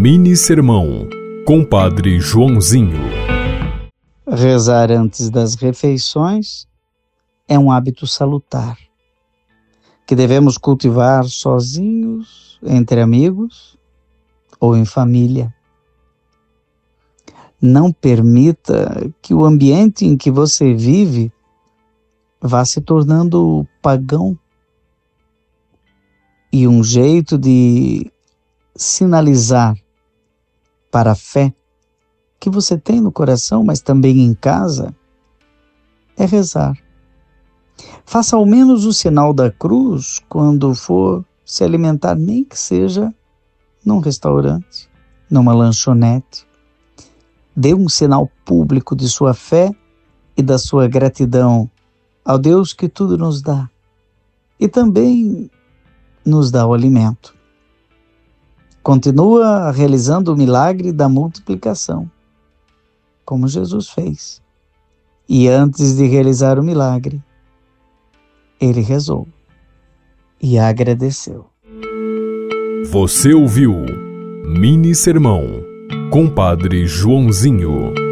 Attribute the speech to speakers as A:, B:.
A: Mini Sermão, Compadre Joãozinho.
B: Rezar antes das refeições é um hábito salutar, que devemos cultivar sozinhos, entre amigos ou em família. Não permita que o ambiente em que você vive vá se tornando pagão e um jeito de sinalizar para a fé que você tem no coração, mas também em casa, é rezar. Faça ao menos o sinal da cruz quando for se alimentar, nem que seja num restaurante, numa lanchonete. Dê um sinal público de sua fé e da sua gratidão ao Deus que tudo nos dá e também nos dá o alimento. Continua realizando o milagre da multiplicação, como Jesus fez. E antes de realizar o milagre, ele rezou e agradeceu.
A: Você ouviu Mini Sermão, Compadre Joãozinho.